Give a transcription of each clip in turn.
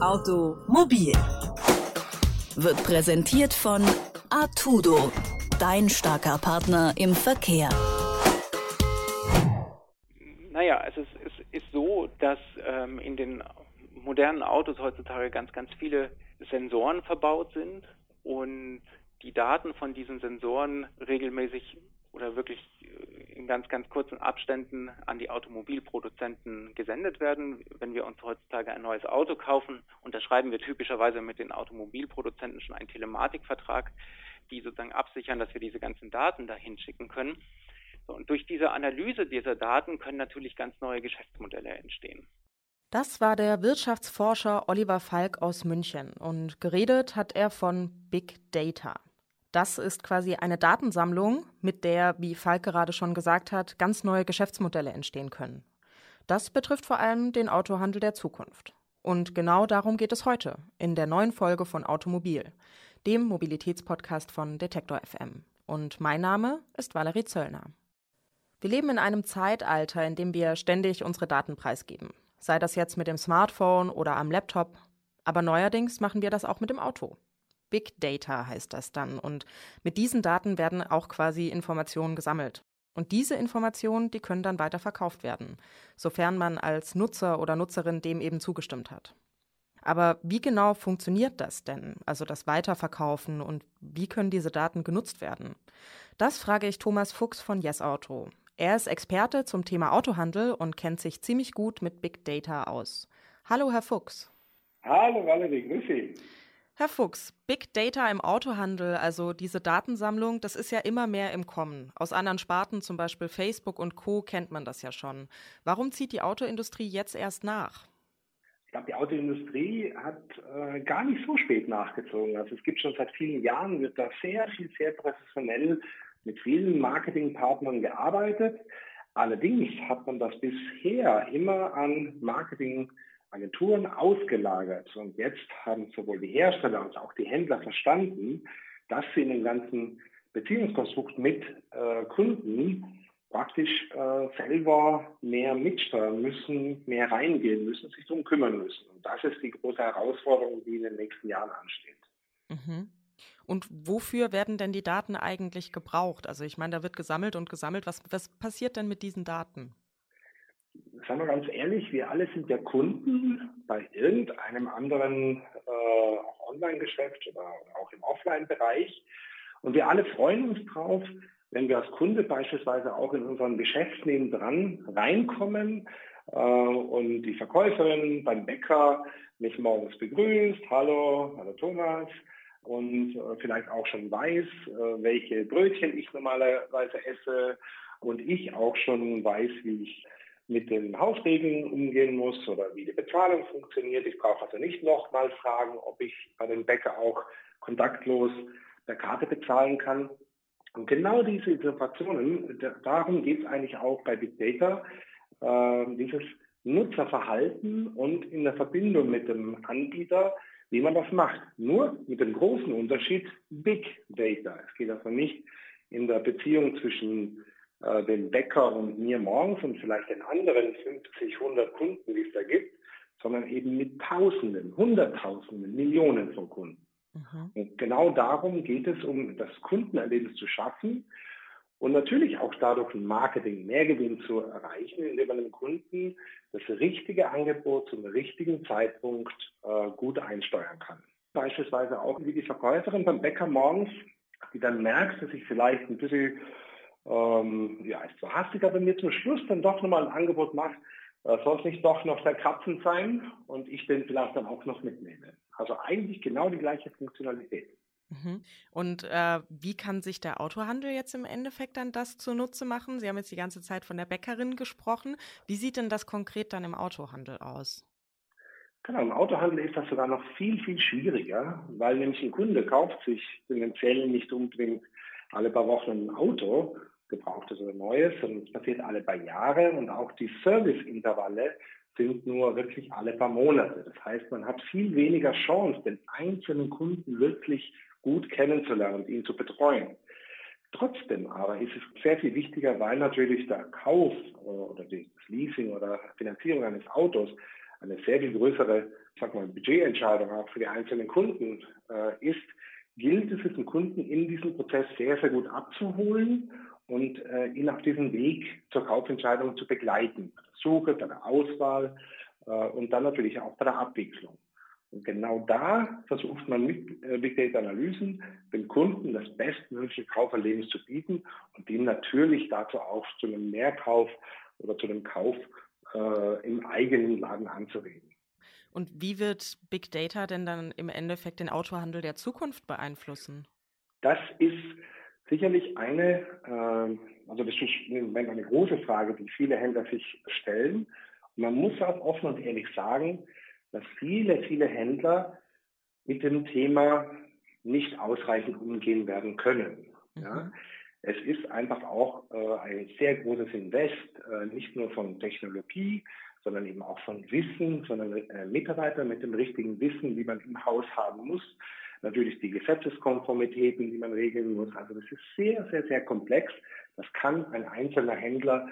Automobil wird präsentiert von Artudo, dein starker Partner im Verkehr. Naja, es ist, es ist so, dass ähm, in den modernen Autos heutzutage ganz, ganz viele Sensoren verbaut sind und die Daten von diesen Sensoren regelmäßig oder wirklich ganz, ganz kurzen Abständen an die Automobilproduzenten gesendet werden. Wenn wir uns heutzutage ein neues Auto kaufen, unterschreiben wir typischerweise mit den Automobilproduzenten schon einen Telematikvertrag, die sozusagen absichern, dass wir diese ganzen Daten dahin schicken können. So, und durch diese Analyse dieser Daten können natürlich ganz neue Geschäftsmodelle entstehen. Das war der Wirtschaftsforscher Oliver Falk aus München und geredet hat er von Big Data. Das ist quasi eine Datensammlung, mit der, wie Falk gerade schon gesagt hat, ganz neue Geschäftsmodelle entstehen können. Das betrifft vor allem den Autohandel der Zukunft. Und genau darum geht es heute in der neuen Folge von Automobil, dem Mobilitätspodcast von Detektor FM. Und mein Name ist Valerie Zöllner. Wir leben in einem Zeitalter, in dem wir ständig unsere Daten preisgeben. Sei das jetzt mit dem Smartphone oder am Laptop. Aber neuerdings machen wir das auch mit dem Auto. Big Data heißt das dann. Und mit diesen Daten werden auch quasi Informationen gesammelt. Und diese Informationen, die können dann weiter verkauft werden, sofern man als Nutzer oder Nutzerin dem eben zugestimmt hat. Aber wie genau funktioniert das denn, also das Weiterverkaufen und wie können diese Daten genutzt werden? Das frage ich Thomas Fuchs von Yes Auto. Er ist Experte zum Thema Autohandel und kennt sich ziemlich gut mit Big Data aus. Hallo, Herr Fuchs. Hallo, Valerie, grüß Sie. Herr Fuchs, Big Data im Autohandel, also diese Datensammlung, das ist ja immer mehr im Kommen. Aus anderen Sparten, zum Beispiel Facebook und Co., kennt man das ja schon. Warum zieht die Autoindustrie jetzt erst nach? Ich glaube, die Autoindustrie hat äh, gar nicht so spät nachgezogen. Also es gibt schon seit vielen Jahren, wird da sehr viel, sehr professionell mit vielen Marketingpartnern gearbeitet. Allerdings hat man das bisher immer an Marketing Agenturen ausgelagert. Und jetzt haben sowohl die Hersteller als auch die Händler verstanden, dass sie in dem ganzen Beziehungskonstrukt mit äh, Kunden praktisch äh, selber mehr mitsteuern müssen, mehr reingehen müssen, sich darum kümmern müssen. Und das ist die große Herausforderung, die in den nächsten Jahren ansteht. Mhm. Und wofür werden denn die Daten eigentlich gebraucht? Also ich meine, da wird gesammelt und gesammelt. Was, was passiert denn mit diesen Daten? Sagen wir ganz ehrlich, wir alle sind ja Kunden bei irgendeinem anderen äh, Online-Geschäft oder auch im Offline-Bereich. Und wir alle freuen uns drauf, wenn wir als Kunde beispielsweise auch in unserem Geschäft nebendran reinkommen äh, und die Verkäuferin beim Bäcker mich morgens begrüßt, hallo, hallo Thomas, und äh, vielleicht auch schon weiß, äh, welche Brötchen ich normalerweise esse und ich auch schon weiß, wie ich mit den Hausregeln umgehen muss oder wie die Bezahlung funktioniert. Ich brauche also nicht nochmal fragen, ob ich bei dem Bäcker auch kontaktlos per Karte bezahlen kann. Und genau diese Informationen, darum geht es eigentlich auch bei Big Data, äh, dieses Nutzerverhalten und in der Verbindung mit dem Anbieter, wie man das macht. Nur mit dem großen Unterschied Big Data. Es geht also nicht in der Beziehung zwischen äh, den Bäcker und mir morgens und vielleicht den anderen 50, 100 Kunden, die es da gibt, sondern eben mit Tausenden, Hunderttausenden, Millionen von Kunden. Mhm. Und genau darum geht es, um das Kundenerlebnis zu schaffen und natürlich auch dadurch ein Marketing Mehrgewinn zu erreichen, indem man dem Kunden das richtige Angebot zum richtigen Zeitpunkt äh, gut einsteuern kann. Beispielsweise auch wie die Verkäuferin beim Bäcker morgens, die dann merkt, dass ich vielleicht ein bisschen ähm, ja, ist zwar hastig, aber mir zum Schluss dann doch nochmal ein Angebot macht, äh, soll es nicht doch noch der Katzen sein und ich den vielleicht dann auch noch mitnehme. Also eigentlich genau die gleiche Funktionalität. Mhm. Und äh, wie kann sich der Autohandel jetzt im Endeffekt dann das zunutze machen? Sie haben jetzt die ganze Zeit von der Bäckerin gesprochen. Wie sieht denn das konkret dann im Autohandel aus? Genau, im Autohandel ist das sogar noch viel, viel schwieriger, weil nämlich ein Kunde kauft sich tendenziell nicht unbedingt alle paar Wochen ein Auto, gebrauchtes oder neues, sondern es passiert alle paar Jahre und auch die Serviceintervalle sind nur wirklich alle paar Monate. Das heißt, man hat viel weniger Chance, den einzelnen Kunden wirklich gut kennenzulernen und ihn zu betreuen. Trotzdem aber ist es sehr viel wichtiger, weil natürlich der Kauf oder das Leasing oder Finanzierung eines Autos eine sehr viel größere sag mal, Budgetentscheidung auch für die einzelnen Kunden äh, ist, gilt es, den Kunden in diesem Prozess sehr, sehr gut abzuholen und äh, ihn auf diesem Weg zur Kaufentscheidung zu begleiten. Bei der Suche, bei der Auswahl äh, und dann natürlich auch bei der Abwicklung. Und genau da versucht man mit äh, Big Data Analysen dem Kunden das bestmögliche Kauferlebnis zu bieten und ihm natürlich dazu auch zu einem Mehrkauf oder zu einem Kauf äh, im eigenen Laden anzureden. Und wie wird Big Data denn dann im Endeffekt den Autohandel der Zukunft beeinflussen? Das ist sicherlich eine, äh, also das ist im Moment eine große Frage, die viele Händler sich stellen. Und man muss auch offen und ehrlich sagen, dass viele, viele Händler mit dem Thema nicht ausreichend umgehen werden können. Mhm. Ja. Es ist einfach auch äh, ein sehr großes Invest, äh, nicht nur von Technologie, sondern eben auch von Wissen, sondern äh, Mitarbeiter mit dem richtigen Wissen, wie man im Haus haben muss. Natürlich die Gesetzeskonformitäten, die man regeln muss. Also das ist sehr, sehr, sehr komplex. Das kann ein einzelner Händler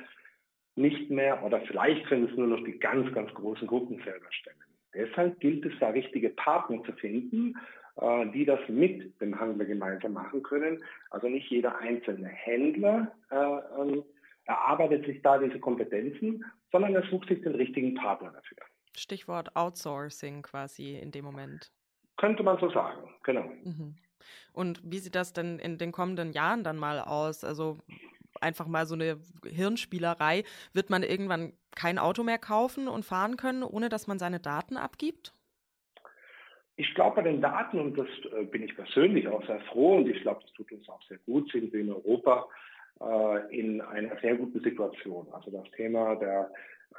nicht mehr oder vielleicht können es nur noch die ganz, ganz großen Gruppen selber stemmen. Deshalb gilt es da richtige Partner zu finden, äh, die das mit dem Handel gemeinsam machen können. Also nicht jeder einzelne Händler äh, ähm, erarbeitet sich da diese Kompetenzen, sondern er sucht sich den richtigen Partner dafür. Stichwort Outsourcing quasi in dem Moment. Könnte man so sagen, genau. Mhm. Und wie sieht das denn in den kommenden Jahren dann mal aus? Also einfach mal so eine Hirnspielerei. Wird man irgendwann kein Auto mehr kaufen und fahren können, ohne dass man seine Daten abgibt? Ich glaube, bei den Daten, und das äh, bin ich persönlich auch sehr froh, und ich glaube, das tut uns auch sehr gut, sind wir in Europa äh, in einer sehr guten Situation. Also das Thema der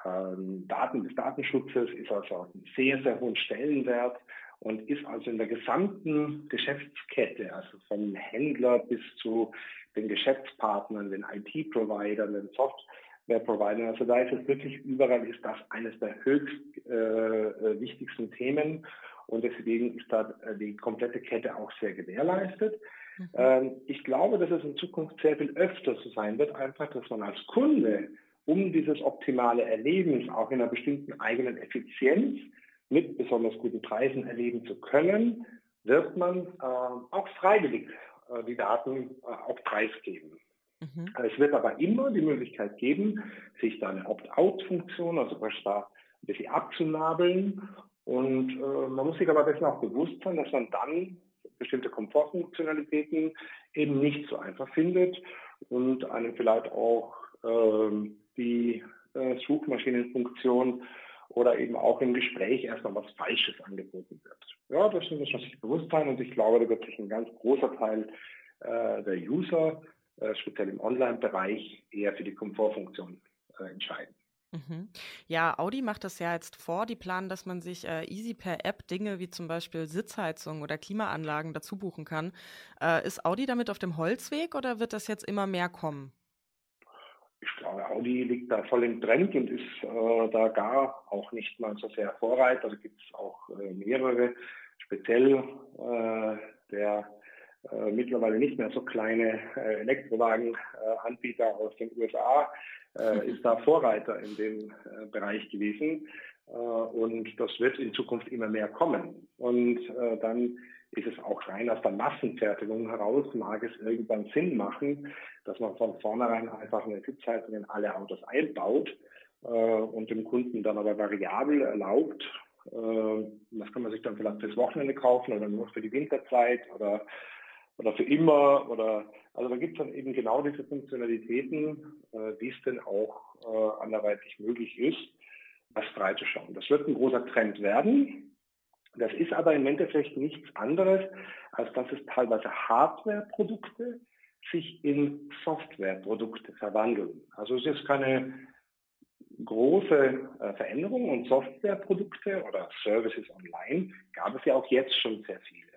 ähm, Daten des Datenschutzes ist also einen sehr, sehr hohen Stellenwert und ist also in der gesamten Geschäftskette, also vom Händler bis zu den Geschäftspartnern, den IT-Providern, den Software-Providern, also da ist es wirklich überall, ist das eines der höchst äh, äh wichtigsten Themen und deswegen ist da äh, die komplette Kette auch sehr gewährleistet. Mhm. Ähm, ich glaube, dass es in Zukunft sehr viel öfter so sein wird, einfach, dass man als Kunde, um dieses optimale Erlebnis auch in einer bestimmten eigenen Effizienz mit besonders guten Preisen erleben zu können, wird man äh, auch freiwillig äh, die Daten äh, auch preisgeben. Mhm. Es wird aber immer die Möglichkeit geben, sich da eine Opt-out-Funktion, also da ein bisschen abzunabeln. Und äh, man muss sich aber dessen auch bewusst sein, dass man dann bestimmte Komfortfunktionalitäten eben nicht so einfach findet und einem vielleicht auch äh, die äh, Suchmaschinenfunktion oder eben auch im Gespräch erstmal was Falsches angeboten wird. Ja, das muss man sich bewusst sein und ich glaube, da wird sich ein ganz großer Teil äh, der User, äh, speziell im Online-Bereich, eher für die Komfortfunktion äh, entscheiden. Mhm. Ja, Audi macht das ja jetzt vor. Die planen, dass man sich äh, easy per App Dinge wie zum Beispiel Sitzheizung oder Klimaanlagen dazu buchen kann. Äh, ist Audi damit auf dem Holzweg oder wird das jetzt immer mehr kommen? Ich glaube, Audi liegt da voll im Trend und ist äh, da gar auch nicht mal so sehr Vorreiter. Da gibt es auch äh, mehrere, speziell äh, der äh, mittlerweile nicht mehr so kleine äh, Elektrowagenanbieter aus den USA äh, ist da Vorreiter in dem äh, Bereich gewesen. Äh, und das wird in Zukunft immer mehr kommen. Und äh, dann ist es auch rein aus der Massenfertigung heraus, mag es irgendwann Sinn machen, dass man von vornherein einfach eine Sitzheizung in alle Autos einbaut und dem Kunden dann aber variabel erlaubt, das kann man sich dann vielleicht fürs Wochenende kaufen oder nur für die Winterzeit oder oder für immer oder also da gibt es dann eben genau diese Funktionalitäten, äh, die es denn auch äh, anderweitig möglich ist, das freizuschauen. Das wird ein großer Trend werden. Das ist aber im Endeffekt nichts anderes, als dass es teilweise Hardware-Produkte sich in Software-Produkte verwandeln. Also es ist keine große äh, Veränderung und Software-Produkte oder Services online gab es ja auch jetzt schon sehr viele.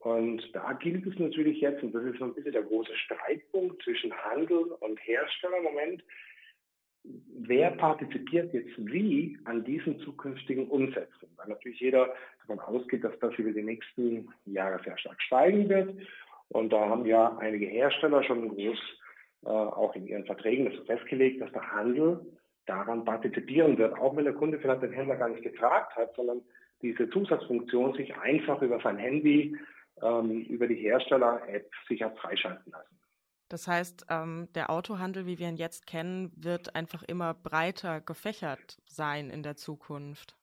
Und da gilt es natürlich jetzt, und das ist so ein bisschen der große Streitpunkt zwischen Handel und Hersteller im Moment, wer partizipiert jetzt wie an diesen zukünftigen Umsätzen? Weil natürlich jeder davon ausgeht, dass das über die nächsten Jahre sehr stark steigen wird. Und da haben ja einige Hersteller schon groß äh, auch in ihren Verträgen das festgelegt, dass der Handel daran partizipieren wird, auch wenn der Kunde vielleicht den Händler gar nicht gefragt hat, sondern diese Zusatzfunktion sich einfach über sein Handy, ähm, über die Hersteller-App sich hat freischalten lassen. Das heißt, ähm, der Autohandel, wie wir ihn jetzt kennen, wird einfach immer breiter gefächert sein in der Zukunft.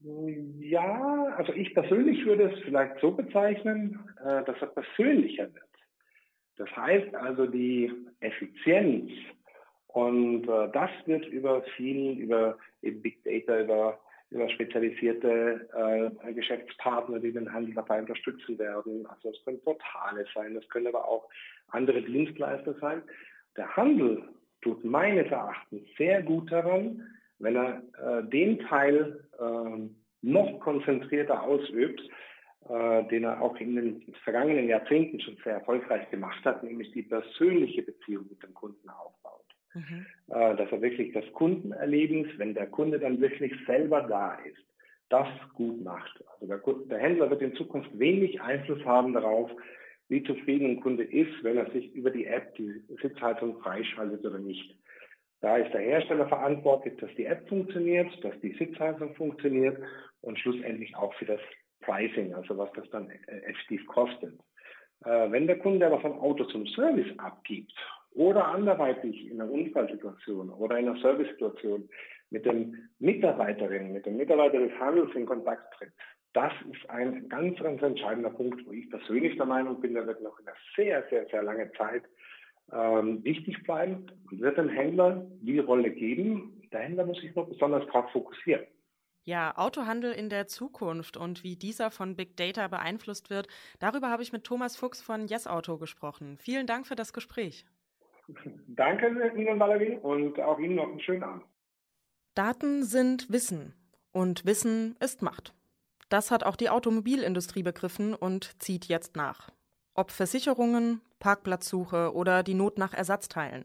Ja, also ich persönlich würde es vielleicht so bezeichnen, äh, dass er persönlicher wird. Das heißt also die Effizienz und äh, das wird über viel, über Big Data, über über spezialisierte äh, Geschäftspartner, die den Handel dabei unterstützen werden. Also es können Portale sein, es können aber auch andere Dienstleister sein. Der Handel tut meines Erachtens sehr gut daran, wenn er äh, den Teil äh, noch konzentrierter ausübt, äh, den er auch in den vergangenen Jahrzehnten schon sehr erfolgreich gemacht hat, nämlich die persönliche Beziehung mit dem Kunden aufbaut. Mhm. Äh, dass er wirklich das Kundenerlebnis, wenn der Kunde dann wirklich selber da ist, das gut macht. Also der, der Händler wird in Zukunft wenig Einfluss haben darauf, wie zufrieden ein Kunde ist, wenn er sich über die App die Sitzhaltung freischaltet oder nicht. Da ist der Hersteller verantwortlich, dass die App funktioniert, dass die Sitzhaltung funktioniert und schlussendlich auch für das Pricing, also was das dann äh, effektiv kostet. Äh, wenn der Kunde aber vom Auto zum Service abgibt oder anderweitig in einer Unfallsituation oder in einer Servicesituation mit dem Mitarbeiterin, mit dem Mitarbeiter des Handels in Kontakt tritt, das ist ein ganz, ganz entscheidender Punkt, wo ich persönlich der Meinung bin, der wird noch in einer sehr, sehr, sehr lange Zeit ähm, wichtig bleiben und wird dem Händler die Rolle geben. Der Händler muss sich noch besonders darauf fokussieren. Ja, Autohandel in der Zukunft und wie dieser von Big Data beeinflusst wird, darüber habe ich mit Thomas Fuchs von Yes Auto gesprochen. Vielen Dank für das Gespräch. Danke Ihnen, Valerie, und auch Ihnen noch einen schönen Abend. Daten sind Wissen und Wissen ist Macht. Das hat auch die Automobilindustrie begriffen und zieht jetzt nach. Ob Versicherungen, Parkplatzsuche oder die Not nach Ersatzteilen.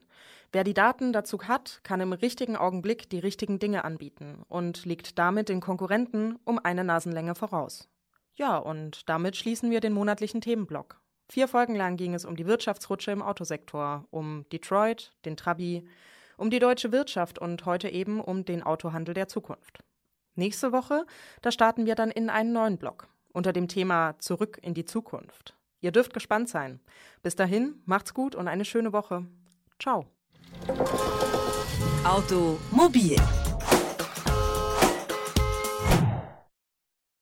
Wer die Daten dazu hat, kann im richtigen Augenblick die richtigen Dinge anbieten und liegt damit den Konkurrenten um eine Nasenlänge voraus. Ja, und damit schließen wir den monatlichen Themenblock. Vier Folgen lang ging es um die Wirtschaftsrutsche im Autosektor, um Detroit, den Trabi, um die deutsche Wirtschaft und heute eben um den Autohandel der Zukunft. Nächste Woche, da starten wir dann in einen neuen Block unter dem Thema Zurück in die Zukunft. Ihr dürft gespannt sein. Bis dahin, macht's gut und eine schöne Woche. Ciao. Automobil